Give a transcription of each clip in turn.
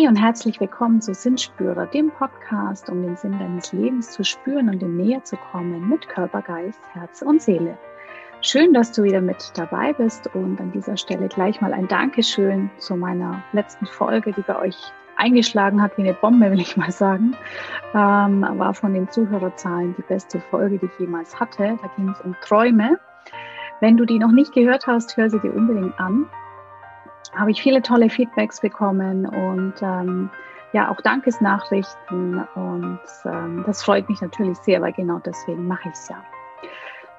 Hey und herzlich willkommen zu Sinnspürer, dem Podcast, um den Sinn deines Lebens zu spüren und dem näher zu kommen mit Körper, Geist, Herz und Seele. Schön, dass du wieder mit dabei bist und an dieser Stelle gleich mal ein Dankeschön zu meiner letzten Folge, die bei euch eingeschlagen hat wie eine Bombe, will ich mal sagen. Ähm, war von den Zuhörerzahlen die beste Folge, die ich jemals hatte. Da ging es um Träume. Wenn du die noch nicht gehört hast, hör sie dir unbedingt an habe ich viele tolle Feedbacks bekommen und ähm, ja auch Dankesnachrichten und ähm, das freut mich natürlich sehr, weil genau deswegen mache ich es ja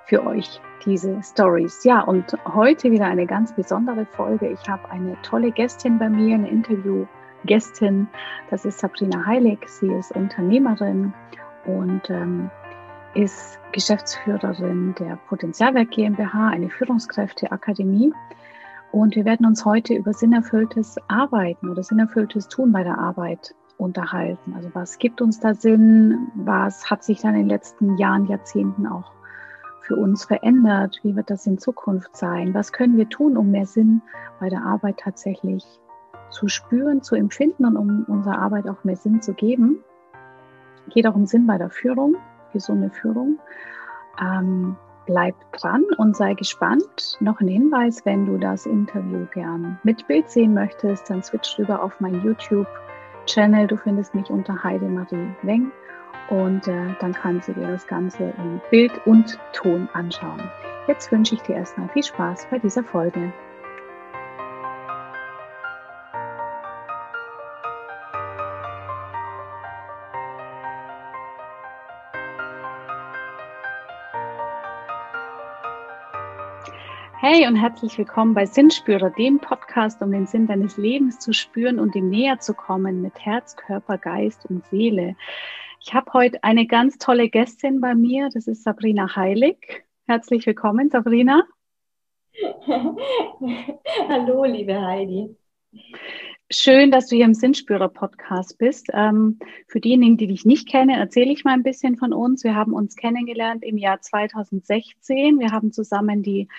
für euch diese Stories. Ja und heute wieder eine ganz besondere Folge. Ich habe eine tolle Gästin bei mir, eine Interviewgästin. Das ist Sabrina Heilig. Sie ist Unternehmerin und ähm, ist Geschäftsführerin der Potenzialwerk GmbH, eine Führungskräfteakademie. Und wir werden uns heute über sinnerfülltes Arbeiten oder sinnerfülltes Tun bei der Arbeit unterhalten. Also was gibt uns da Sinn? Was hat sich dann in den letzten Jahren, Jahrzehnten auch für uns verändert? Wie wird das in Zukunft sein? Was können wir tun, um mehr Sinn bei der Arbeit tatsächlich zu spüren, zu empfinden und um unserer Arbeit auch mehr Sinn zu geben? Geht auch um Sinn bei der Führung, gesunde Führung. Ähm, bleib dran und sei gespannt. Noch ein Hinweis, wenn du das Interview gern mit Bild sehen möchtest, dann switch rüber auf meinen YouTube-Channel. Du findest mich unter Heidemarie Weng und äh, dann kannst du dir das Ganze in Bild und Ton anschauen. Jetzt wünsche ich dir erstmal viel Spaß bei dieser Folge. Hey und herzlich willkommen bei Sinnspürer, dem Podcast, um den Sinn deines Lebens zu spüren und ihm näher zu kommen mit Herz, Körper, Geist und Seele. Ich habe heute eine ganz tolle Gästin bei mir, das ist Sabrina Heilig. Herzlich willkommen, Sabrina. Hallo, liebe Heidi. Schön, dass du hier im Sinnspürer-Podcast bist. Ähm, für diejenigen, die dich nicht kennen, erzähle ich mal ein bisschen von uns. Wir haben uns kennengelernt im Jahr 2016. Wir haben zusammen die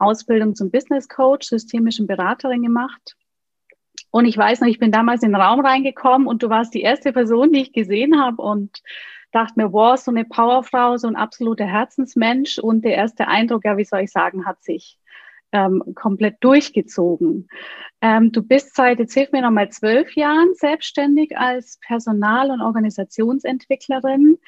Ausbildung zum Business Coach, systemischen Beraterin gemacht. Und ich weiß noch, ich bin damals in den Raum reingekommen und du warst die erste Person, die ich gesehen habe und dachte mir, wow, so eine Powerfrau, so ein absoluter Herzensmensch. Und der erste Eindruck, ja, wie soll ich sagen, hat sich ähm, komplett durchgezogen. Ähm, du bist seit, jetzt hilf mir nochmal, zwölf Jahren selbstständig als Personal- und Organisationsentwicklerin.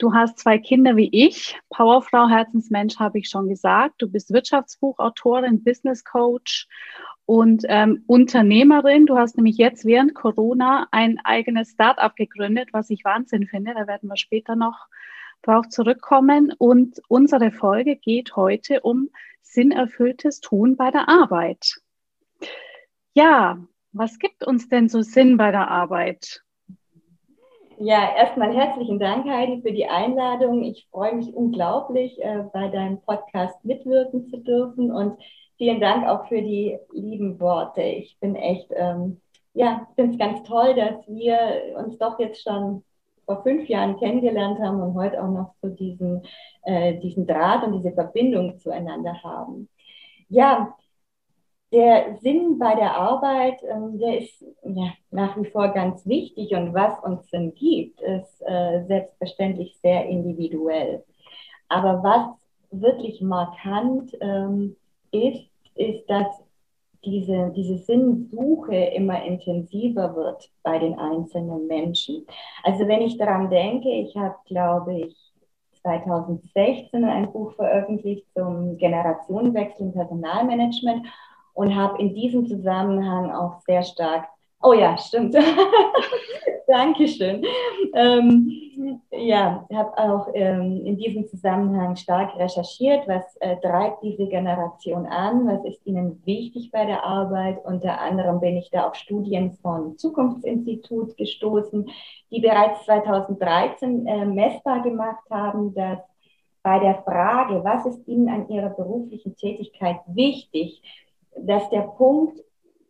Du hast zwei Kinder wie ich. Powerfrau, Herzensmensch habe ich schon gesagt. Du bist Wirtschaftsbuchautorin, Business Coach und ähm, Unternehmerin. Du hast nämlich jetzt während Corona ein eigenes Startup gegründet, was ich Wahnsinn finde. Da werden wir später noch drauf zurückkommen. Und unsere Folge geht heute um sinnerfülltes Tun bei der Arbeit. Ja, was gibt uns denn so Sinn bei der Arbeit? Ja, erstmal herzlichen Dank, Heidi, für die Einladung. Ich freue mich unglaublich, äh, bei deinem Podcast mitwirken zu dürfen und vielen Dank auch für die lieben Worte. Ich bin echt, ähm, ja, finde es ganz toll, dass wir uns doch jetzt schon vor fünf Jahren kennengelernt haben und heute auch noch so diesen, äh, diesen Draht und diese Verbindung zueinander haben. Ja, der Sinn bei der Arbeit, ähm, der ist ja, nach wie vor ganz wichtig und was uns Sinn gibt, ist äh, selbstverständlich sehr individuell. Aber was wirklich markant ähm, ist, ist, dass diese, diese Sinnsuche immer intensiver wird bei den einzelnen Menschen. Also wenn ich daran denke, ich habe, glaube ich, 2016 ein Buch veröffentlicht zum Generationenwechsel im Personalmanagement und habe in diesem Zusammenhang auch sehr stark, oh ja, stimmt, Dankeschön. Ähm, ja, habe auch ähm, in diesem Zusammenhang stark recherchiert, was äh, treibt diese Generation an, was ist ihnen wichtig bei der Arbeit. Unter anderem bin ich da auf Studien von Zukunftsinstitut gestoßen, die bereits 2013 äh, messbar gemacht haben, dass bei der Frage, was ist Ihnen an Ihrer beruflichen Tätigkeit wichtig, dass der Punkt,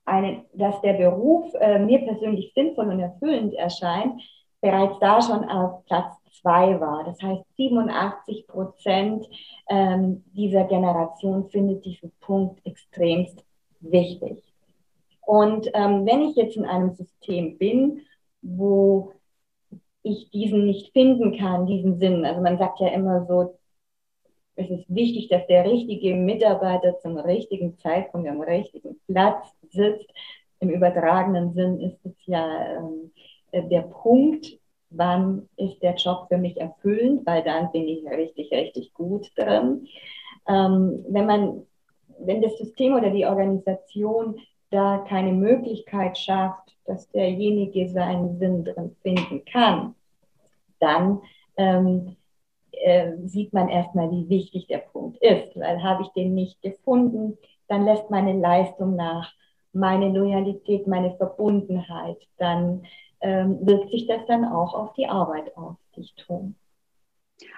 eine, dass der Beruf äh, mir persönlich sinnvoll und erfüllend erscheint, bereits da schon auf Platz zwei war. Das heißt, 87 Prozent ähm, dieser Generation findet diesen Punkt extremst wichtig. Und ähm, wenn ich jetzt in einem System bin, wo ich diesen nicht finden kann, diesen Sinn, also man sagt ja immer so, es ist wichtig, dass der richtige Mitarbeiter zum richtigen Zeitpunkt am richtigen Platz sitzt. Im übertragenen Sinn ist es ja ähm, der Punkt, wann ist der Job für mich erfüllend, weil dann bin ich richtig, richtig gut drin. Ähm, wenn man, wenn das System oder die Organisation da keine Möglichkeit schafft, dass derjenige seinen Sinn drin finden kann, dann ähm, äh, sieht man erstmal, wie wichtig der Punkt ist. Weil habe ich den nicht gefunden, dann lässt meine Leistung nach, meine Loyalität, meine Verbundenheit, dann ähm, wirkt sich das dann auch auf die Arbeit aus, die ich tue.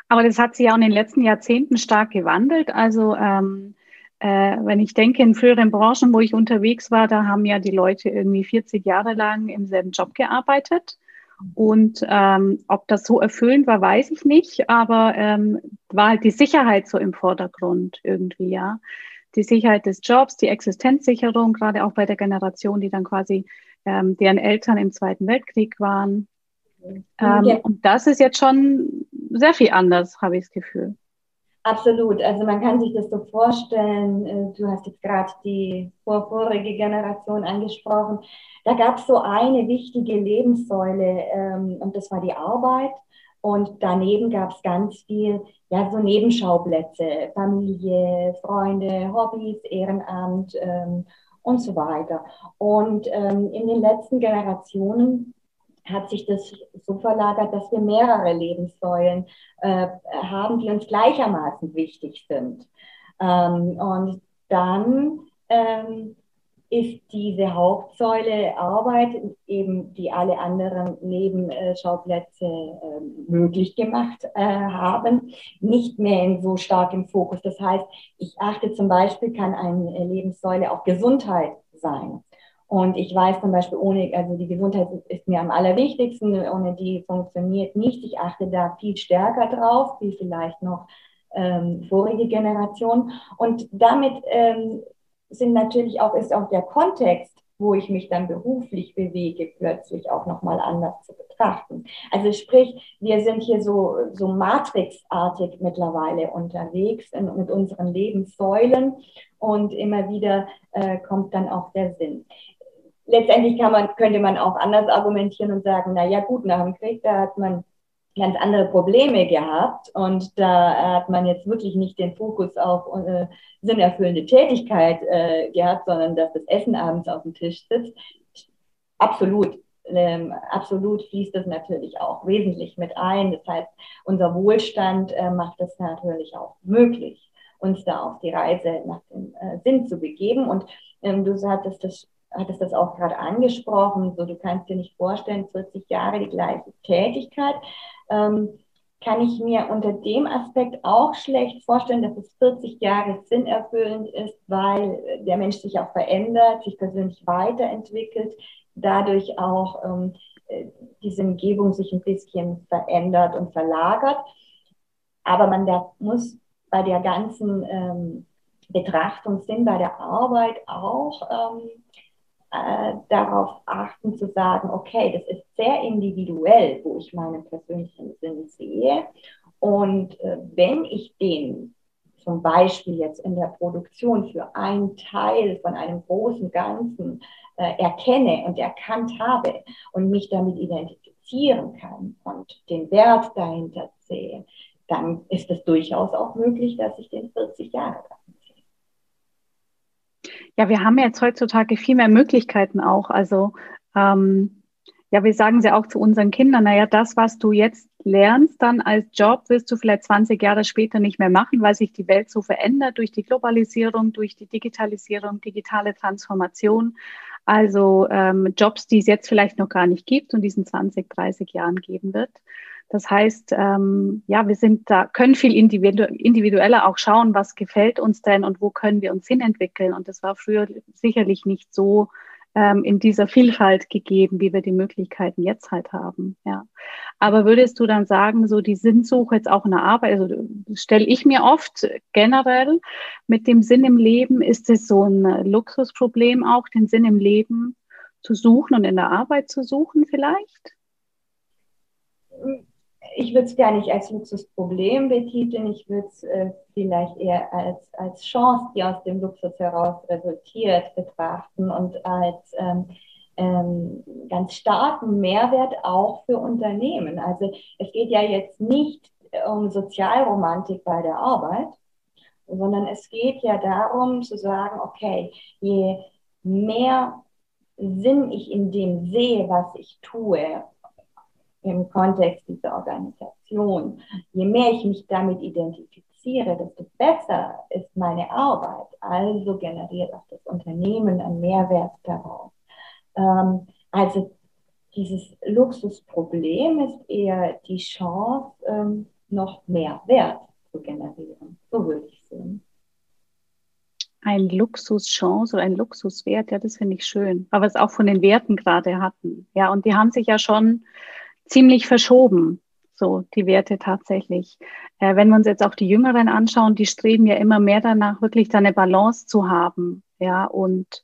Aber das hat sich ja auch in den letzten Jahrzehnten stark gewandelt. Also ähm, äh, wenn ich denke, in früheren Branchen, wo ich unterwegs war, da haben ja die Leute irgendwie 40 Jahre lang im selben Job gearbeitet. Und ähm, ob das so erfüllend war, weiß ich nicht, aber ähm, war halt die Sicherheit so im Vordergrund irgendwie, ja. Die Sicherheit des Jobs, die Existenzsicherung, gerade auch bei der Generation, die dann quasi ähm, deren Eltern im Zweiten Weltkrieg waren. Ähm, ja. Und das ist jetzt schon sehr viel anders, habe ich das Gefühl. Absolut. Also man kann sich das so vorstellen. Äh, du hast jetzt gerade die vorvorige Generation angesprochen. Da gab es so eine wichtige Lebenssäule ähm, und das war die Arbeit. Und daneben gab es ganz viel, ja, so Nebenschauplätze, Familie, Freunde, Hobbys, Ehrenamt ähm, und so weiter. Und ähm, in den letzten Generationen hat sich das so verlagert, dass wir mehrere Lebenssäulen äh, haben, die uns gleichermaßen wichtig sind. Ähm, und dann ähm, ist diese Hauptsäule Arbeit, eben die alle anderen Nebenschauplätze äh, möglich gemacht äh, haben, nicht mehr in so stark im Fokus. Das heißt, ich achte zum Beispiel, kann eine Lebenssäule auch Gesundheit sein. Und ich weiß zum Beispiel, ohne, also die Gesundheit ist mir am allerwichtigsten, ohne die funktioniert nicht. Ich achte da viel stärker drauf, wie vielleicht noch ähm, vorige Generation. Und damit ähm, sind natürlich auch, ist auch der Kontext, wo ich mich dann beruflich bewege, plötzlich auch nochmal anders zu betrachten. Also sprich, wir sind hier so, so matrixartig mittlerweile unterwegs in, mit unseren Lebenssäulen und immer wieder äh, kommt dann auch der Sinn letztendlich kann man, könnte man auch anders argumentieren und sagen, na ja, gut, nach dem Krieg, da hat man ganz andere Probleme gehabt und da hat man jetzt wirklich nicht den Fokus auf äh, sinnerfüllende Tätigkeit äh, gehabt, sondern dass das Essen abends auf dem Tisch sitzt. Absolut, ähm, absolut fließt das natürlich auch wesentlich mit ein. Das heißt, unser Wohlstand äh, macht es natürlich auch möglich, uns da auf die Reise nach dem äh, Sinn zu begeben. Und ähm, du hattest das hattest das auch gerade angesprochen, so du kannst dir nicht vorstellen, 40 Jahre die gleiche Tätigkeit. Ähm, kann ich mir unter dem Aspekt auch schlecht vorstellen, dass es 40 Jahre sinnerfüllend ist, weil der Mensch sich auch verändert, sich persönlich weiterentwickelt, dadurch auch ähm, äh, diese Umgebung sich ein bisschen verändert und verlagert. Aber man da muss bei der ganzen ähm, Betrachtung Sinn bei der Arbeit auch ähm, äh, darauf achten zu sagen, okay, das ist sehr individuell, wo ich meinen persönlichen Sinn sehe. Und äh, wenn ich den zum Beispiel jetzt in der Produktion für einen Teil von einem großen Ganzen äh, erkenne und erkannt habe und mich damit identifizieren kann und den Wert dahinter sehe, dann ist es durchaus auch möglich, dass ich den 40 Jahre ja, wir haben jetzt heutzutage viel mehr Möglichkeiten auch. Also ähm, ja, wir sagen sie auch zu unseren Kindern, naja, das, was du jetzt lernst, dann als Job wirst du vielleicht 20 Jahre später nicht mehr machen, weil sich die Welt so verändert durch die Globalisierung, durch die Digitalisierung, digitale Transformation. Also ähm, Jobs, die es jetzt vielleicht noch gar nicht gibt und diesen 20, 30 Jahren geben wird. Das heißt, ähm, ja, wir sind da, können viel individu individueller auch schauen, was gefällt uns denn und wo können wir uns hinentwickeln. Und das war früher sicherlich nicht so ähm, in dieser Vielfalt gegeben, wie wir die Möglichkeiten jetzt halt haben. Ja. Aber würdest du dann sagen, so die Sinnsuche jetzt auch in der Arbeit, also stelle ich mir oft generell mit dem Sinn im Leben, ist es so ein Luxusproblem auch, den Sinn im Leben zu suchen und in der Arbeit zu suchen vielleicht? Ich würde es gar nicht als Luxusproblem betiteln, ich würde es äh, vielleicht eher als, als Chance, die aus dem Luxus heraus resultiert, betrachten und als ähm, ähm, ganz starken Mehrwert auch für Unternehmen. Also es geht ja jetzt nicht um Sozialromantik bei der Arbeit, sondern es geht ja darum zu sagen, okay, je mehr Sinn ich in dem sehe, was ich tue, im Kontext dieser Organisation, je mehr ich mich damit identifiziere, desto besser ist meine Arbeit. Also generiert auch das Unternehmen einen Mehrwert daraus. Ähm, also dieses Luxusproblem ist eher die Chance, ähm, noch mehr Wert zu generieren. So würde ich sehen. Ein Luxuschance oder ein Luxuswert, ja, das finde ich schön. Aber es auch von den Werten gerade hatten. Ja, und die haben sich ja schon ziemlich verschoben, so die Werte tatsächlich. Äh, wenn wir uns jetzt auch die Jüngeren anschauen, die streben ja immer mehr danach, wirklich da eine Balance zu haben, ja, und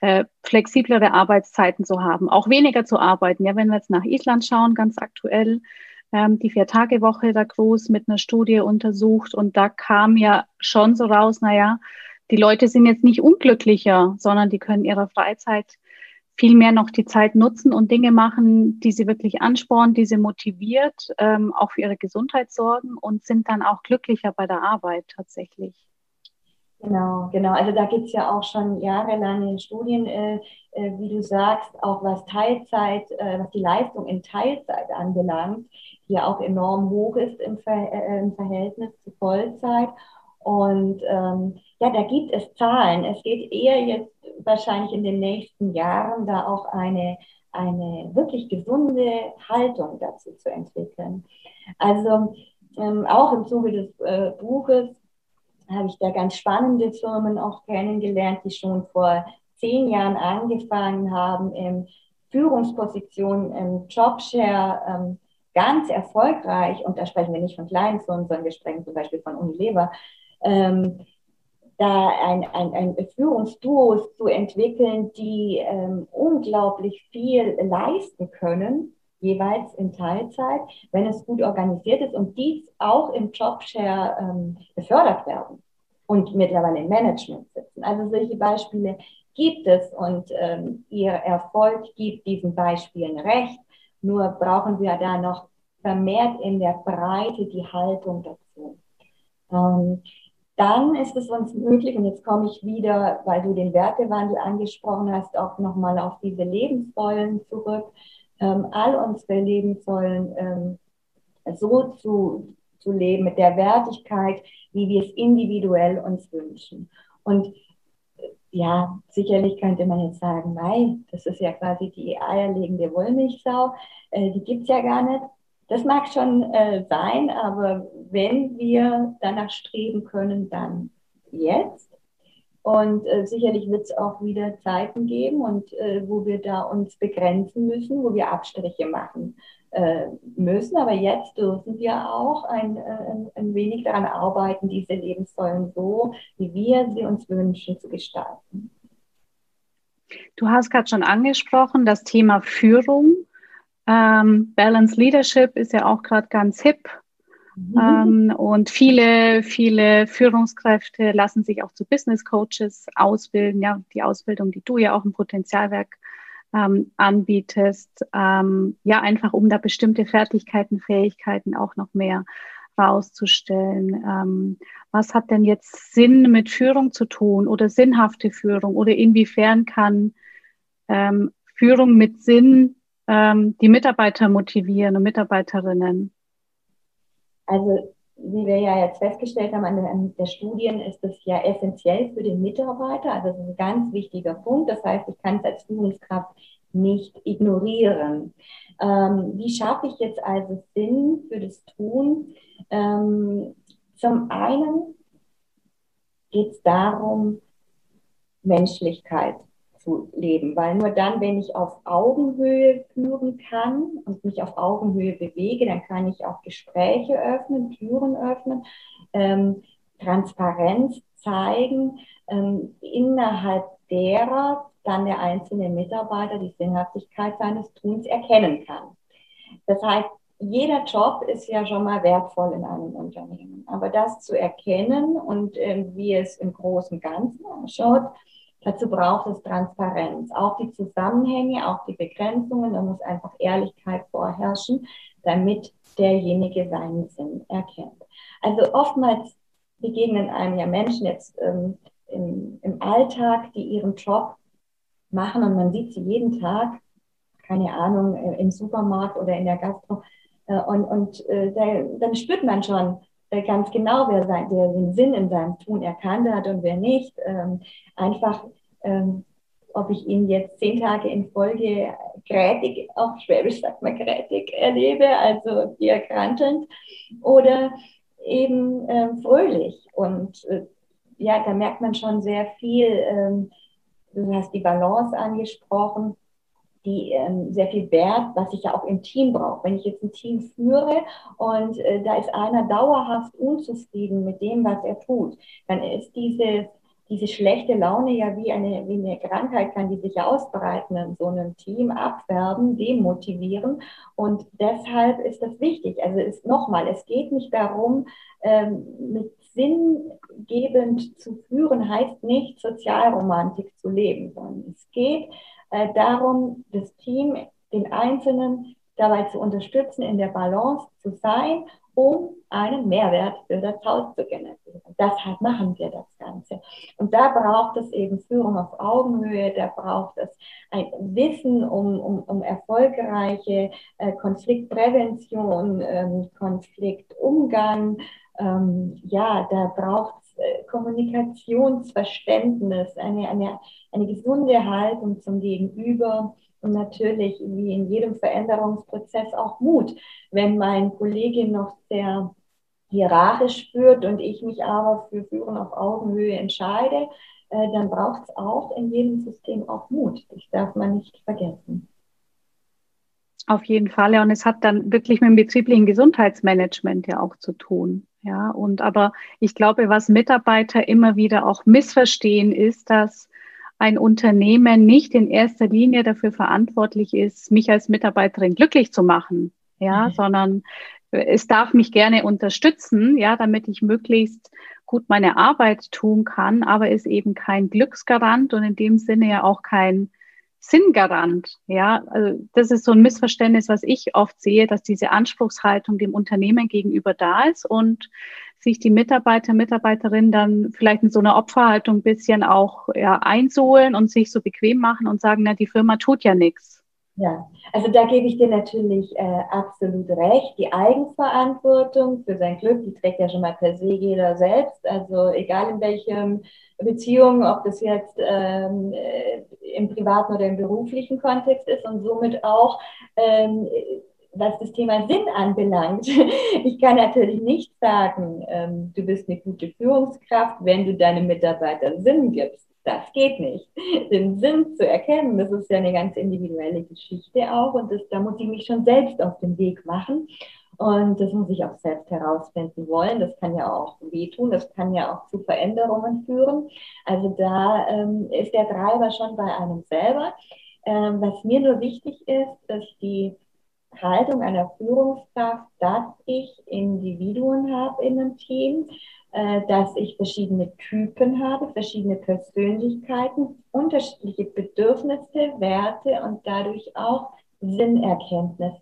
äh, flexiblere Arbeitszeiten zu haben, auch weniger zu arbeiten. Ja, wenn wir jetzt nach Island schauen, ganz aktuell, ähm, die Vier-Tage-Woche da groß mit einer Studie untersucht und da kam ja schon so raus, naja, die Leute sind jetzt nicht unglücklicher, sondern die können ihre Freizeit viel mehr noch die Zeit nutzen und Dinge machen, die sie wirklich anspornen, die sie motiviert, ähm, auch für ihre Gesundheit sorgen und sind dann auch glücklicher bei der Arbeit tatsächlich. Genau, genau. Also da gibt es ja auch schon jahrelange Studien, äh, äh, wie du sagst, auch was Teilzeit, äh, was die Leistung in Teilzeit anbelangt, die ja auch enorm hoch ist im, Ver äh, im Verhältnis zu Vollzeit. Und ähm, ja, da gibt es Zahlen. Es geht eher jetzt wahrscheinlich in den nächsten Jahren da auch eine, eine wirklich gesunde Haltung dazu zu entwickeln. Also ähm, auch im Zuge des äh, Buches habe ich da ganz spannende Firmen auch kennengelernt, die schon vor zehn Jahren angefangen haben, in Führungspositionen im Jobshare ähm, ganz erfolgreich, und da sprechen wir nicht von kleinen Firmen, sondern wir sprechen zum Beispiel von Unilever, ähm, da ein, ein, ein Führungsduos zu entwickeln, die ähm, unglaublich viel leisten können, jeweils in Teilzeit, wenn es gut organisiert ist und dies auch im Jobshare ähm, befördert werden und mittlerweile im Management sitzen. Also solche Beispiele gibt es und ähm, ihr Erfolg gibt diesen Beispielen recht. Nur brauchen wir da noch vermehrt in der Breite die Haltung dazu. Ähm, dann ist es uns möglich, und jetzt komme ich wieder, weil du den Wertewandel angesprochen hast, auch nochmal auf diese Lebenssäulen zurück, ähm, all unsere Lebenssäulen ähm, so zu, zu leben, mit der Wertigkeit, wie wir es individuell uns wünschen. Und äh, ja, sicherlich könnte man jetzt sagen, nein, das ist ja quasi die eierlegende Wollmilchsau, äh, die gibt es ja gar nicht. Das mag schon äh, sein, aber wenn wir danach streben können, dann jetzt. Und äh, sicherlich wird es auch wieder Zeiten geben, und äh, wo wir da uns begrenzen müssen, wo wir Abstriche machen äh, müssen. Aber jetzt dürfen wir auch ein, äh, ein, wenig daran arbeiten, diese Lebenssäulen so, wie wir sie uns wünschen, zu gestalten. Du hast gerade schon angesprochen, das Thema Führung. Ähm, Balance Leadership ist ja auch gerade ganz hip. Mhm. Ähm, und viele, viele Führungskräfte lassen sich auch zu Business Coaches ausbilden. Ja, die Ausbildung, die du ja auch im Potenzialwerk ähm, anbietest. Ähm, ja, einfach um da bestimmte Fertigkeiten, Fähigkeiten auch noch mehr rauszustellen. Ähm, was hat denn jetzt Sinn mit Führung zu tun oder sinnhafte Führung oder inwiefern kann ähm, Führung mit Sinn ähm, die Mitarbeiter motivieren und Mitarbeiterinnen? Also wie wir ja jetzt festgestellt haben an der Studien, ist es ja essentiell für den Mitarbeiter. Also das ist ein ganz wichtiger Punkt. Das heißt, ich kann es als Führungskraft nicht ignorieren. Ähm, wie schaffe ich jetzt also Sinn für das Tun? Ähm, zum einen geht es darum, Menschlichkeit zu leben, weil nur dann, wenn ich auf Augenhöhe führen kann und mich auf Augenhöhe bewege, dann kann ich auch Gespräche öffnen, Türen öffnen, ähm, Transparenz zeigen, ähm, innerhalb derer dann der einzelne Mitarbeiter die Sinnhaftigkeit seines Tuns erkennen kann. Das heißt, jeder Job ist ja schon mal wertvoll in einem Unternehmen. Aber das zu erkennen und äh, wie es im großen Ganzen ausschaut, dazu braucht es Transparenz. Auch die Zusammenhänge, auch die Begrenzungen, da muss einfach Ehrlichkeit vorherrschen, damit derjenige seinen Sinn erkennt. Also oftmals begegnen einem ja Menschen jetzt ähm, im, im Alltag, die ihren Job machen und man sieht sie jeden Tag, keine Ahnung, äh, im Supermarkt oder in der Gastro. Äh, und und äh, da, dann spürt man schon ganz genau, wer sein, der den Sinn in seinem Tun erkannt hat und wer nicht. Ähm, einfach, ähm, ob ich ihn jetzt zehn Tage in Folge grätig, auch Schwäbisch sagt man grätig, erlebe, also eher krantelnd, oder eben ähm, fröhlich. Und ja, da merkt man schon sehr viel, Du hast die Balance angesprochen, die ähm, sehr viel Wert, was ich ja auch im Team brauche. Wenn ich jetzt ein Team führe und äh, da ist einer dauerhaft unzufrieden mit dem, was er tut, dann ist diese, diese schlechte Laune ja wie eine, wie eine Krankheit, kann die sich ausbreiten in so einem Team, abwerben, demotivieren. Und deshalb ist das wichtig. Also ist nochmal, es geht nicht darum, ähm, mit sinngebend zu führen, heißt nicht Sozialromantik zu leben, sondern es geht äh, darum, das Team, den Einzelnen dabei zu unterstützen, in der Balance zu sein, um einen Mehrwert für das Haus zu generieren. Deshalb machen wir das Ganze. Und da braucht es eben Führung auf Augenhöhe, da braucht es ein Wissen um, um, um erfolgreiche äh, Konfliktprävention, ähm, Konfliktumgang, ähm, ja, da braucht es Kommunikationsverständnis, eine, eine, eine gesunde Haltung zum Gegenüber und natürlich, wie in jedem Veränderungsprozess, auch Mut. Wenn mein Kollege noch sehr hierarchisch führt und ich mich aber für Führen auf Augenhöhe entscheide, äh, dann braucht es auch in jedem System auch Mut. Das darf man nicht vergessen. Auf jeden Fall, ja. Und es hat dann wirklich mit dem betrieblichen Gesundheitsmanagement ja auch zu tun. Ja, und aber ich glaube, was Mitarbeiter immer wieder auch missverstehen, ist, dass ein Unternehmen nicht in erster Linie dafür verantwortlich ist, mich als Mitarbeiterin glücklich zu machen, ja, mhm. sondern es darf mich gerne unterstützen, ja, damit ich möglichst gut meine Arbeit tun kann, aber ist eben kein Glücksgarant und in dem Sinne ja auch kein Sinngarant. Ja, also das ist so ein Missverständnis, was ich oft sehe, dass diese Anspruchshaltung dem Unternehmen gegenüber da ist und sich die Mitarbeiter, Mitarbeiterinnen dann vielleicht in so einer Opferhaltung ein bisschen auch ja, einsohlen und sich so bequem machen und sagen, na, die Firma tut ja nichts. Ja, also da gebe ich dir natürlich äh, absolut recht. Die Eigenverantwortung für sein Glück, die trägt ja schon mal per se jeder selbst. Also egal in welchem Beziehung, ob das jetzt ähm, äh, im privaten oder im beruflichen Kontext ist und somit auch ähm, was das Thema Sinn anbelangt. Ich kann natürlich nicht sagen, ähm, du bist eine gute Führungskraft, wenn du deinem Mitarbeiter Sinn gibst. Das geht nicht. Den Sinn zu erkennen, das ist ja eine ganz individuelle Geschichte auch und das, da muss ich mich schon selbst auf den Weg machen. Und das muss ich auch selbst herausfinden wollen. Das kann ja auch wehtun, das kann ja auch zu Veränderungen führen. Also da ähm, ist der Treiber schon bei einem selber. Ähm, was mir nur wichtig ist, ist die Haltung einer Führungskraft, dass ich Individuen habe in einem Team, dass ich verschiedene Typen habe, verschiedene Persönlichkeiten, unterschiedliche Bedürfnisse, Werte und dadurch auch Sinnerkenntnis.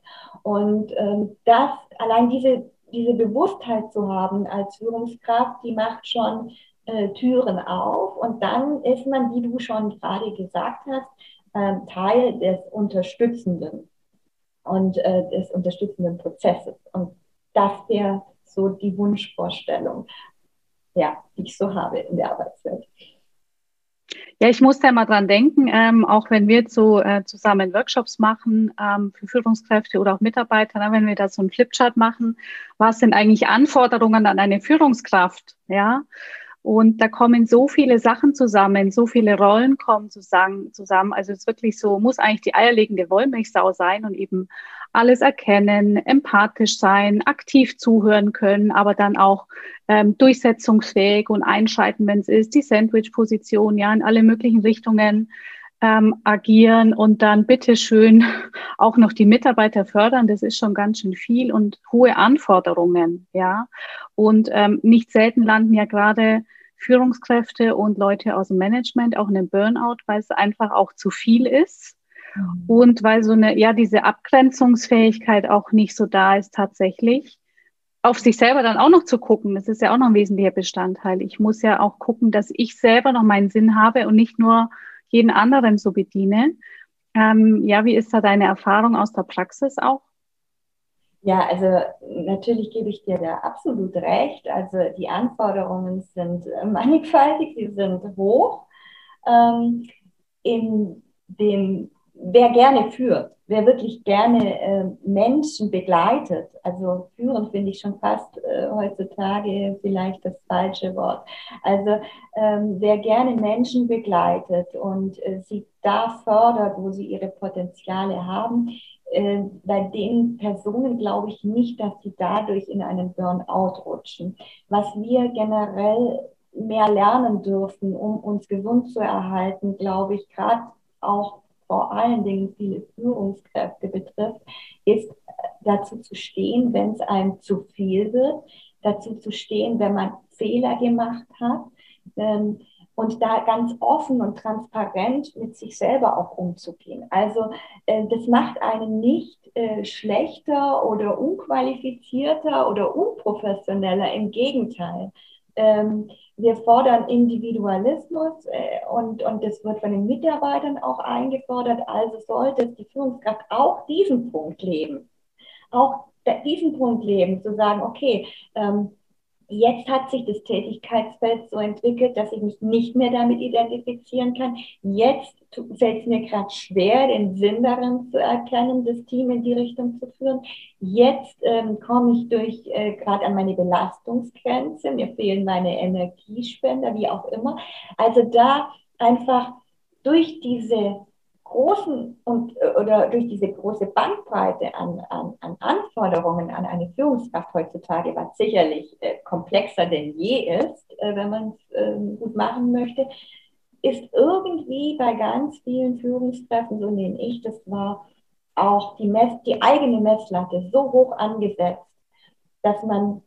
Und ähm, das, allein diese, diese Bewusstheit zu haben als Führungskraft, die macht schon äh, Türen auf. Und dann ist man, wie du schon gerade gesagt hast, äh, Teil des Unterstützenden und äh, des unterstützenden Prozesses. Und das wäre so die Wunschvorstellung, ja, ich so habe in der Arbeitswelt. Ja, ich muss da mal dran denken, ähm, auch wenn wir so äh, zusammen Workshops machen ähm, für Führungskräfte oder auch Mitarbeiter, ne, wenn wir da so einen Flipchart machen, was sind eigentlich Anforderungen an eine Führungskraft? Ja, Und da kommen so viele Sachen zusammen, so viele Rollen kommen zusammen. Also es ist wirklich so, muss eigentlich die eierlegende Wollmilchsau sein und eben alles erkennen, empathisch sein, aktiv zuhören können, aber dann auch ähm, durchsetzungsfähig und einschreiten, wenn es ist, die Sandwich-Position, ja, in alle möglichen Richtungen ähm, agieren und dann bitteschön auch noch die Mitarbeiter fördern. Das ist schon ganz schön viel und hohe Anforderungen, ja. Und ähm, nicht selten landen ja gerade Führungskräfte und Leute aus dem Management auch in einem Burnout, weil es einfach auch zu viel ist. Und weil so eine, ja, diese Abgrenzungsfähigkeit auch nicht so da ist tatsächlich. Auf sich selber dann auch noch zu gucken, das ist ja auch noch ein wesentlicher Bestandteil. Ich muss ja auch gucken, dass ich selber noch meinen Sinn habe und nicht nur jeden anderen so bediene. Ähm, ja, wie ist da deine Erfahrung aus der Praxis auch? Ja, also natürlich gebe ich dir da absolut recht. Also die Anforderungen sind mannigfaltig, sie sind hoch. Ähm, in dem, wer gerne führt, wer wirklich gerne äh, Menschen begleitet, also führen finde ich schon fast äh, heutzutage vielleicht das falsche Wort. Also ähm, wer gerne Menschen begleitet und äh, sie da fördert, wo sie ihre Potenziale haben, äh, bei den Personen glaube ich nicht, dass sie dadurch in einen Burnout rutschen. Was wir generell mehr lernen dürfen, um uns gesund zu erhalten, glaube ich, gerade auch vor allen Dingen viele Führungskräfte betrifft, ist äh, dazu zu stehen, wenn es einem zu viel wird, dazu zu stehen, wenn man Fehler gemacht hat. Ähm, und da ganz offen und transparent mit sich selber auch umzugehen. Also äh, das macht einen nicht äh, schlechter oder unqualifizierter oder unprofessioneller, im Gegenteil. Ähm, wir fordern Individualismus äh, und, und das wird von den Mitarbeitern auch eingefordert. Also sollte die Führungskraft auch diesen Punkt leben. Auch diesen Punkt leben, zu sagen, okay, ähm, Jetzt hat sich das Tätigkeitsfeld so entwickelt, dass ich mich nicht mehr damit identifizieren kann. Jetzt fällt es mir gerade schwer, den Sinn darin zu erkennen, das Team in die Richtung zu führen. Jetzt ähm, komme ich durch äh, gerade an meine Belastungsgrenze, mir fehlen meine Energiespender, wie auch immer. Also da einfach durch diese großen und äh, oder durch diese große Bandbreite an, an, an Anforderungen an eine Führungskraft heutzutage, was sicherlich äh, komplexer denn je ist, äh, wenn man es äh, gut machen möchte, ist irgendwie bei ganz vielen Führungskräften, so nehme ich das war, auch die, Mess, die eigene Messlatte so hoch angesetzt, dass man,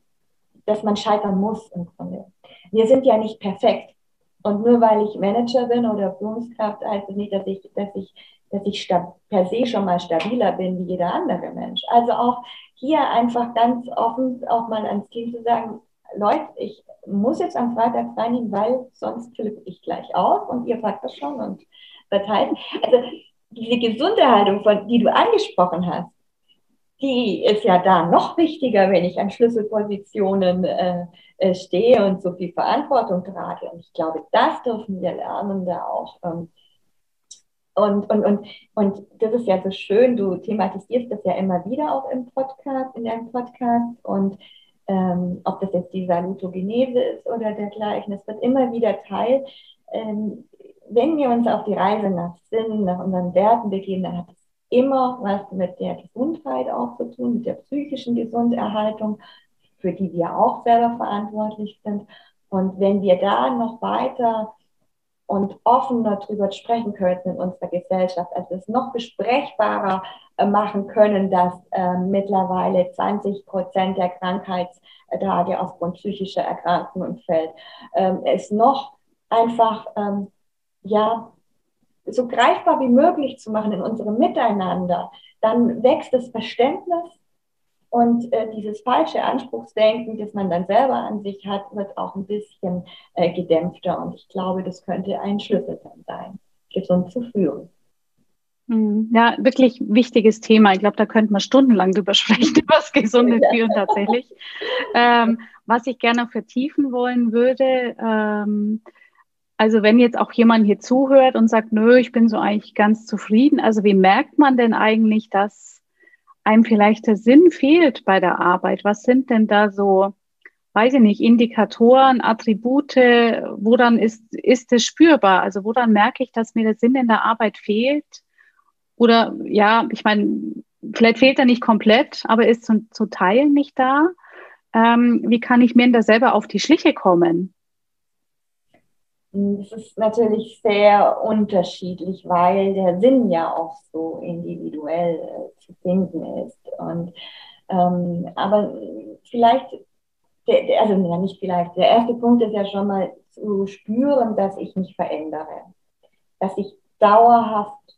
dass man scheitern muss im Grunde. Wir sind ja nicht perfekt. Und nur weil ich Manager bin oder Führungskraft, heißt es nicht, dass ich, dass ich, dass ich per se schon mal stabiler bin wie jeder andere Mensch. Also auch hier einfach ganz offen auch mal ans Team zu sagen, Leute, ich muss jetzt am Freitag reinnehmen, weil sonst flippe ich gleich auf und ihr packt das schon und verteilt. Also diese Gesunderhaltung, von, die du angesprochen hast, die ist ja da noch wichtiger, wenn ich an Schlüsselpositionen äh, äh, stehe und so viel Verantwortung trage. Und ich glaube, das dürfen wir lernen da auch. Ähm, und, und, und, und das ist ja so schön, du thematisierst das ja immer wieder auch im Podcast, in deinem Podcast. Und ähm, ob das jetzt die Salutogenese ist oder dergleichen, es wird immer wieder Teil. Ähm, wenn wir uns auf die Reise nach Sinn, nach unseren Werten begeben, dann hat es immer was mit der Gesundheit auch zu tun, mit der psychischen Gesunderhaltung, für die wir auch selber verantwortlich sind. Und wenn wir da noch weiter und offener darüber sprechen könnten in unserer Gesellschaft, also es noch besprechbarer machen können, dass äh, mittlerweile 20 Prozent der Krankheitstage aufgrund psychischer Erkrankungen fällt, ähm, es noch einfach ähm, ja so greifbar wie möglich zu machen in unserem Miteinander, dann wächst das Verständnis und äh, dieses falsche Anspruchsdenken, das man dann selber an sich hat, wird auch ein bisschen äh, gedämpfter. Und ich glaube, das könnte ein Schlüssel dann sein, gesund zu führen. Hm, ja, wirklich wichtiges Thema. Ich glaube, da könnte man stundenlang drüber sprechen, über das gesunde Führen tatsächlich. Ähm, was ich gerne vertiefen wollen würde, ähm, also wenn jetzt auch jemand hier zuhört und sagt, nö, ich bin so eigentlich ganz zufrieden, also wie merkt man denn eigentlich, dass einem vielleicht der Sinn fehlt bei der Arbeit? Was sind denn da so, weiß ich nicht, Indikatoren, Attribute, woran ist, ist es spürbar? Also woran merke ich, dass mir der Sinn in der Arbeit fehlt? Oder ja, ich meine, vielleicht fehlt er nicht komplett, aber ist zu, zu Teilen nicht da. Ähm, wie kann ich mir da selber auf die Schliche kommen? Es ist natürlich sehr unterschiedlich, weil der Sinn ja auch so individuell äh, zu finden ist. Und ähm, aber vielleicht, der, also nicht vielleicht, der erste Punkt ist ja schon mal zu spüren, dass ich mich verändere, dass ich dauerhaft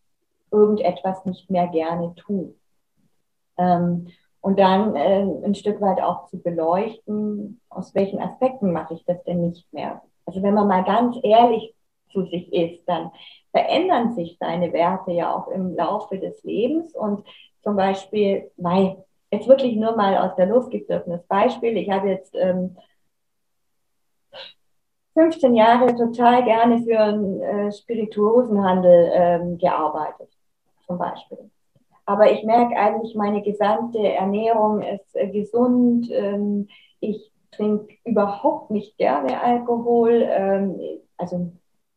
irgendetwas nicht mehr gerne tue. Ähm, und dann äh, ein Stück weit auch zu beleuchten, aus welchen Aspekten mache ich das denn nicht mehr. Also wenn man mal ganz ehrlich zu sich ist, dann verändern sich seine Werte ja auch im Laufe des Lebens. Und zum Beispiel, weil jetzt wirklich nur mal aus der Luft gegriffenes Beispiel, ich habe jetzt ähm, 15 Jahre total gerne für einen äh, Spirituosenhandel ähm, gearbeitet, zum Beispiel. Aber ich merke eigentlich, meine gesamte Ernährung ist äh, gesund. Ähm, ich trinke überhaupt nicht gerne Alkohol. Ähm, also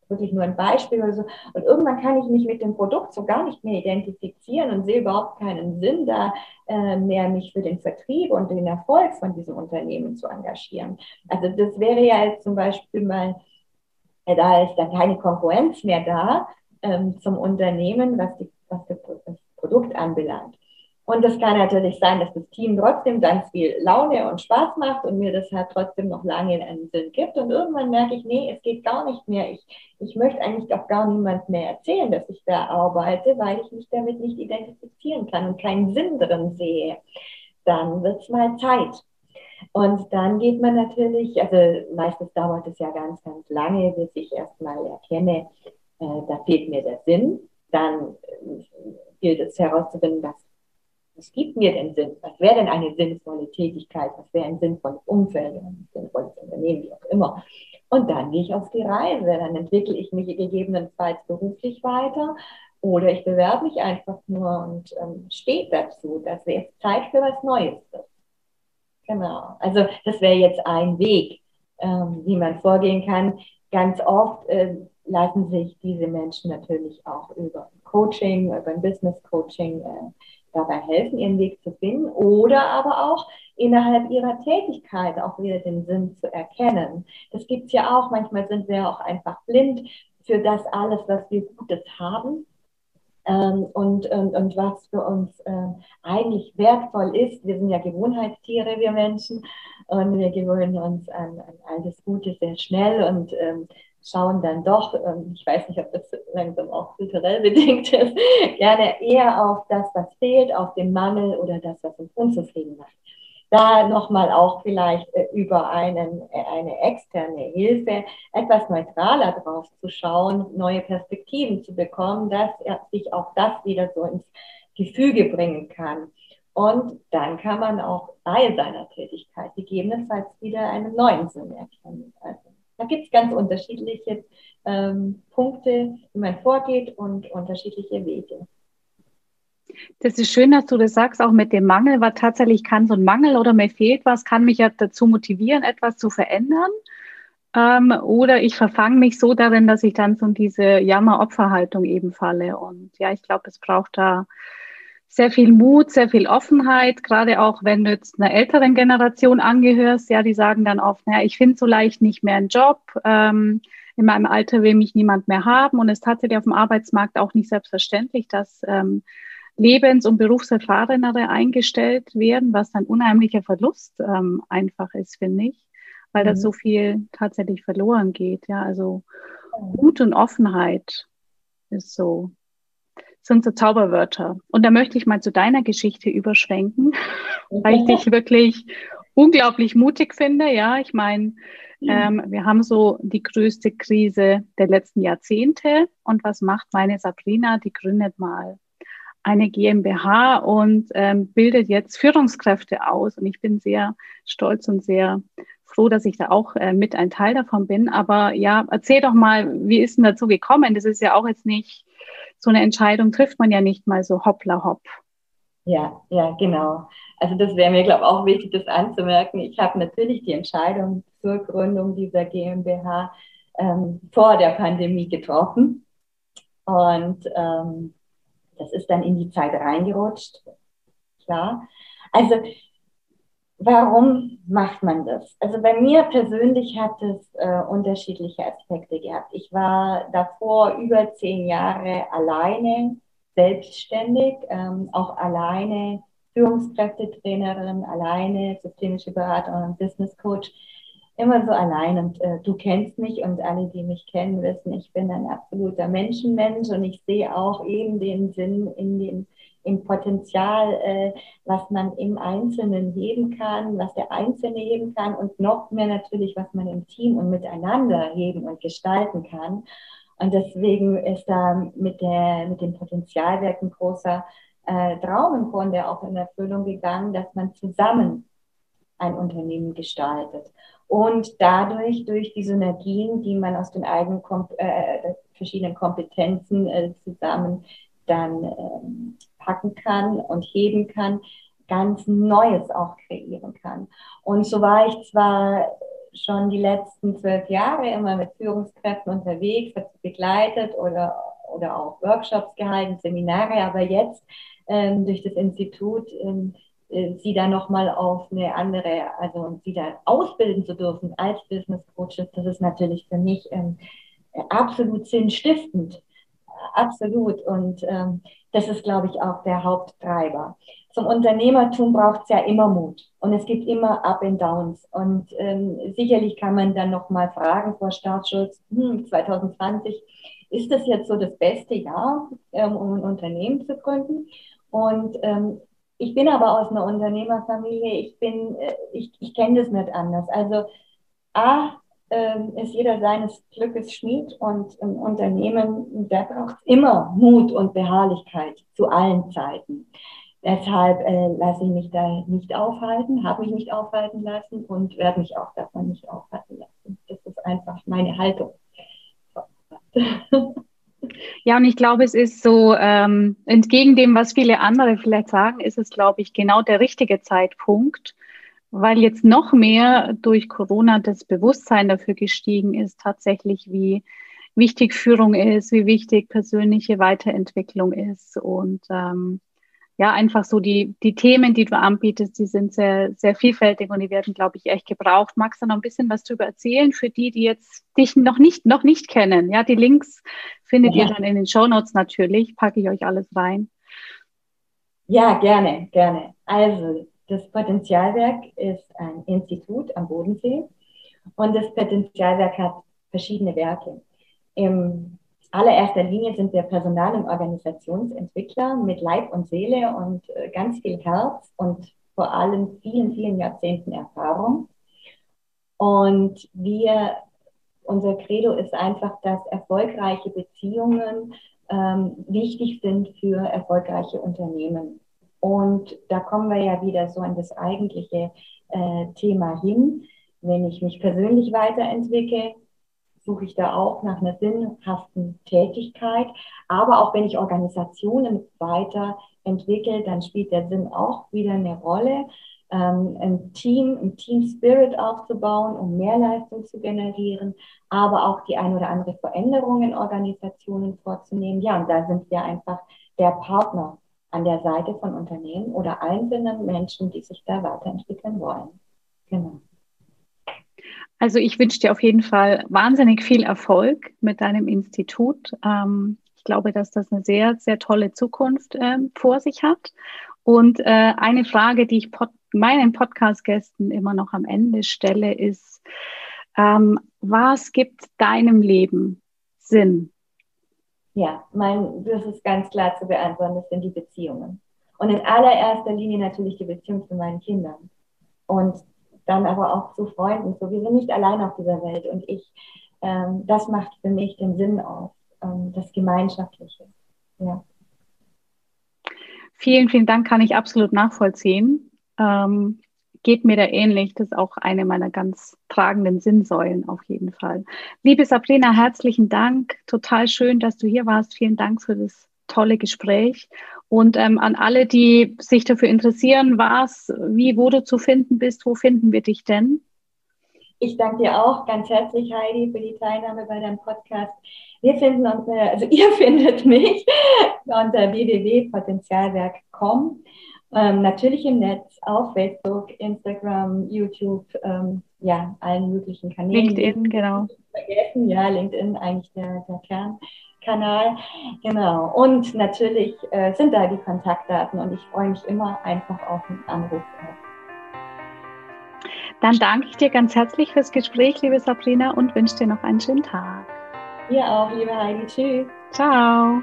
wirklich nur ein Beispiel oder so. Und irgendwann kann ich mich mit dem Produkt so gar nicht mehr identifizieren und sehe überhaupt keinen Sinn da äh, mehr, mich für den Vertrieb und den Erfolg von diesem Unternehmen zu engagieren. Also das wäre ja jetzt zum Beispiel mal, äh, da ist dann keine Konkurrenz mehr da ähm, zum Unternehmen, was, die, was das Produkt anbelangt. Und es kann natürlich sein, dass das Team trotzdem ganz viel Laune und Spaß macht und mir das halt trotzdem noch lange einen Sinn gibt. Und irgendwann merke ich, nee, es geht gar nicht mehr. Ich, ich möchte eigentlich auch gar niemand mehr erzählen, dass ich da arbeite, weil ich mich damit nicht identifizieren kann und keinen Sinn drin sehe. Dann wird es mal Zeit. Und dann geht man natürlich, also meistens dauert es ja ganz, ganz lange, bis ich erstmal erkenne, äh, da fehlt mir der Sinn. Dann äh, gilt es herauszufinden, was was gibt mir denn Sinn? Was wäre denn eine sinnvolle Tätigkeit? Was wäre ein sinnvolles Umfeld, ein sinnvolles Unternehmen, wie auch immer? Und dann gehe ich auf die Reise. Dann entwickle ich mich gegebenenfalls beruflich weiter oder ich bewerbe mich einfach nur und ähm, stehe dazu, dass jetzt Zeit für was Neues ist. Genau. Also das wäre jetzt ein Weg, ähm, wie man vorgehen kann. Ganz oft äh, lassen sich diese Menschen natürlich auch über Coaching, über ein Business Coaching äh, dabei helfen, ihren Weg zu finden oder aber auch innerhalb ihrer Tätigkeit auch wieder den Sinn zu erkennen. Das gibt es ja auch. Manchmal sind wir auch einfach blind für das alles, was wir Gutes haben. Ähm, und, und, und was für uns äh, eigentlich wertvoll ist. Wir sind ja Gewohnheitstiere, wir Menschen, und wir gewöhnen uns an, an all das Gute sehr schnell und ähm, schauen dann doch, ähm, ich weiß nicht, ob das langsam auch kulturell bedingt ist, gerne eher auf das, was fehlt, auf den Mangel oder das, was uns unzufrieden macht. Da nochmal auch vielleicht äh, über einen, äh, eine externe Hilfe etwas neutraler drauf zu schauen, neue Perspektiven zu bekommen, dass sich auch das wieder so ins Gefüge bringen kann. Und dann kann man auch bei seiner Tätigkeit gegebenenfalls wieder einen neuen Sinn erkennen. Also da gibt es ganz unterschiedliche ähm, Punkte, wie man vorgeht und unterschiedliche Wege. Das ist schön, dass du das sagst, auch mit dem Mangel, weil tatsächlich kann so ein Mangel oder mir fehlt was, kann mich ja dazu motivieren, etwas zu verändern. Ähm, oder ich verfange mich so darin, dass ich dann so in diese Jammer-Opferhaltung eben falle. Und ja, ich glaube, es braucht da sehr viel Mut, sehr viel Offenheit, gerade auch wenn du jetzt einer älteren Generation angehörst, ja, die sagen dann oft, naja, ich finde so leicht nicht mehr einen Job, ähm, in meinem Alter will mich niemand mehr haben und es ist tatsächlich auf dem Arbeitsmarkt auch nicht selbstverständlich, dass ähm, Lebens- und Berufserfahrenere eingestellt werden, was dann unheimlicher Verlust ähm, einfach ist, finde ich, weil mhm. da so viel tatsächlich verloren geht. Ja, also Mut und Offenheit ist so sind so Zauberwörter. Und da möchte ich mal zu deiner Geschichte überschwenken, weil ich dich wirklich unglaublich mutig finde. Ja, ich meine, ähm, wir haben so die größte Krise der letzten Jahrzehnte. Und was macht meine Sabrina? Die gründet mal eine GmbH und ähm, bildet jetzt Führungskräfte aus. Und ich bin sehr stolz und sehr froh, dass ich da auch äh, mit ein Teil davon bin. Aber ja, erzähl doch mal, wie ist denn dazu gekommen? Das ist ja auch jetzt nicht so eine Entscheidung trifft man ja nicht mal so hoppla hopp. Ja, ja, genau. also das wäre mir, glaube ich, auch wichtig, das anzumerken. Ich habe natürlich die Entscheidung zur Gründung dieser GmbH ähm, vor der Pandemie getroffen. Und ähm, das ist dann in die Zeit reingerutscht. Klar. Also, warum macht man das? Also bei mir persönlich hat es äh, unterschiedliche Aspekte gehabt. Ich war davor über zehn Jahre alleine, selbstständig, ähm, auch alleine Führungskräftetrainerin, alleine systemische Beraterin und Business Coach immer so allein und äh, du kennst mich und alle, die mich kennen, wissen, ich bin ein absoluter Menschenmensch und ich sehe auch eben den Sinn in dem im Potenzial, äh, was man im Einzelnen heben kann, was der Einzelne heben kann und noch mehr natürlich, was man im Team und miteinander heben und gestalten kann. Und deswegen ist da mit, der, mit dem Potenzialwerk ein großer äh, Traum im Grunde auch in Erfüllung gegangen, dass man zusammen ein Unternehmen gestaltet und dadurch durch die Synergien, die man aus den eigenen Kom äh, verschiedenen Kompetenzen äh, zusammen dann ähm, packen kann und heben kann, ganz Neues auch kreieren kann. Und so war ich zwar schon die letzten zwölf Jahre immer mit Führungskräften unterwegs, hat begleitet oder, oder auch Workshops gehalten, Seminare, aber jetzt ähm, durch das Institut ähm, äh, sie da nochmal auf eine andere, also sie da ausbilden zu dürfen als Business Coaches, das ist natürlich für mich ähm, absolut sinnstiftend. Absolut. Und ähm, das ist, glaube ich, auch der Haupttreiber. Zum Unternehmertum braucht es ja immer Mut und es gibt immer Up and Downs. Und ähm, sicherlich kann man dann nochmal fragen, Frau Staatsschutz, hm, 2020, ist das jetzt so das beste Jahr, ähm, um ein Unternehmen zu gründen? Und ähm, ich bin aber aus einer Unternehmerfamilie, ich bin, äh, ich, ich kenne das nicht anders. Also A, äh, ist jeder seines Glückes Schmied und im Unternehmen, da braucht es immer Mut und Beharrlichkeit zu allen Zeiten. Deshalb äh, lasse ich mich da nicht aufhalten, habe mich nicht aufhalten lassen und werde mich auch davon nicht aufhalten lassen. Das ist einfach meine Haltung. Ja, und ich glaube, es ist so, ähm, entgegen dem, was viele andere vielleicht sagen, ist es, glaube ich, genau der richtige Zeitpunkt, weil jetzt noch mehr durch Corona das Bewusstsein dafür gestiegen ist, tatsächlich, wie wichtig Führung ist, wie wichtig persönliche Weiterentwicklung ist und ähm, ja, einfach so die, die Themen, die du anbietest, die sind sehr, sehr vielfältig und die werden, glaube ich, echt gebraucht. Magst du noch ein bisschen was darüber erzählen für die, die jetzt dich noch nicht, noch nicht kennen? Ja, die Links findet ja. ihr dann in den Show Notes natürlich. Packe ich euch alles rein. Ja, gerne, gerne. Also, das Potenzialwerk ist ein Institut am Bodensee und das Potenzialwerk hat verschiedene Werke. Im allererster Linie sind wir Personal- und Organisationsentwickler mit Leib und Seele und äh, ganz viel Herz und vor allem vielen, vielen Jahrzehnten Erfahrung. Und wir, unser Credo ist einfach, dass erfolgreiche Beziehungen ähm, wichtig sind für erfolgreiche Unternehmen. Und da kommen wir ja wieder so an das eigentliche äh, Thema hin. Wenn ich mich persönlich weiterentwickle, suche ich da auch nach einer sinnhaften Tätigkeit. Aber auch wenn ich Organisationen weiterentwickle, dann spielt der Sinn auch wieder eine Rolle. Ähm, ein Team, ein Team Spirit aufzubauen, um mehr Leistung zu generieren, aber auch die ein oder andere Veränderung in Organisationen vorzunehmen. Ja, und da sind wir einfach der Partner an der Seite von Unternehmen oder einzelnen Menschen, die sich da weiterentwickeln wollen. Genau. Also ich wünsche dir auf jeden Fall wahnsinnig viel Erfolg mit deinem Institut. Ähm, ich glaube, dass das eine sehr, sehr tolle Zukunft ähm, vor sich hat. Und äh, eine Frage, die ich meinen Podcast-Gästen immer noch am Ende stelle, ist, ähm, was gibt deinem Leben Sinn? Ja, mein, das ist ganz klar zu beantworten, das sind die Beziehungen. Und in allererster Linie natürlich die Beziehung zu meinen Kindern. Und dann aber auch zu Freunden. So, wir sind nicht allein auf dieser Welt. Und ich, ähm, das macht für mich den Sinn aus, ähm, das Gemeinschaftliche. Ja. Vielen, vielen Dank, kann ich absolut nachvollziehen. Ähm, geht mir da ähnlich. Das ist auch eine meiner ganz tragenden Sinnsäulen auf jeden Fall. Liebe Sabrina, herzlichen Dank. Total schön, dass du hier warst. Vielen Dank für das tolle Gespräch. Und ähm, an alle, die sich dafür interessieren, was, wie, wo du zu finden bist, wo finden wir dich denn? Ich danke dir auch ganz herzlich, Heidi, für die Teilnahme bei deinem Podcast. Wir finden uns, äh, also ihr findet mich unter www.potenzialwerk.com. Ähm, natürlich im Netz, auf Facebook, Instagram, YouTube, ähm, ja, allen möglichen Kanälen. LinkedIn, genau. Vergessen, ja, LinkedIn eigentlich der, der Kernkanal. Genau. Und natürlich äh, sind da die Kontaktdaten und ich freue mich immer einfach auf einen Anruf. Dann danke ich dir ganz herzlich fürs Gespräch, liebe Sabrina, und wünsche dir noch einen schönen Tag. Dir auch, liebe Heidi. Tschüss. Ciao.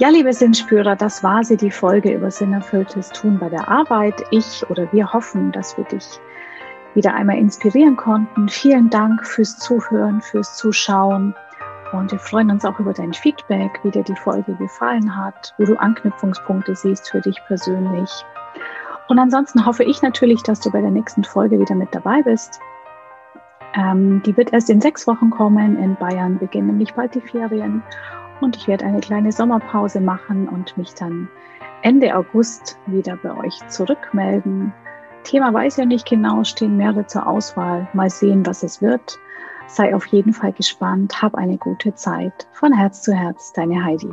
Ja, liebe Sinnspürer, das war sie, die Folge über sinnerfülltes Tun bei der Arbeit. Ich oder wir hoffen, dass wir dich wieder einmal inspirieren konnten. Vielen Dank fürs Zuhören, fürs Zuschauen. Und wir freuen uns auch über dein Feedback, wie dir die Folge gefallen hat, wo du Anknüpfungspunkte siehst für dich persönlich. Und ansonsten hoffe ich natürlich, dass du bei der nächsten Folge wieder mit dabei bist. Ähm, die wird erst in sechs Wochen kommen. In Bayern beginnen nämlich bald die Ferien. Und ich werde eine kleine Sommerpause machen und mich dann Ende August wieder bei euch zurückmelden. Thema weiß ja nicht genau, stehen mehrere zur Auswahl. Mal sehen, was es wird. Sei auf jeden Fall gespannt. Hab eine gute Zeit. Von Herz zu Herz, deine Heidi.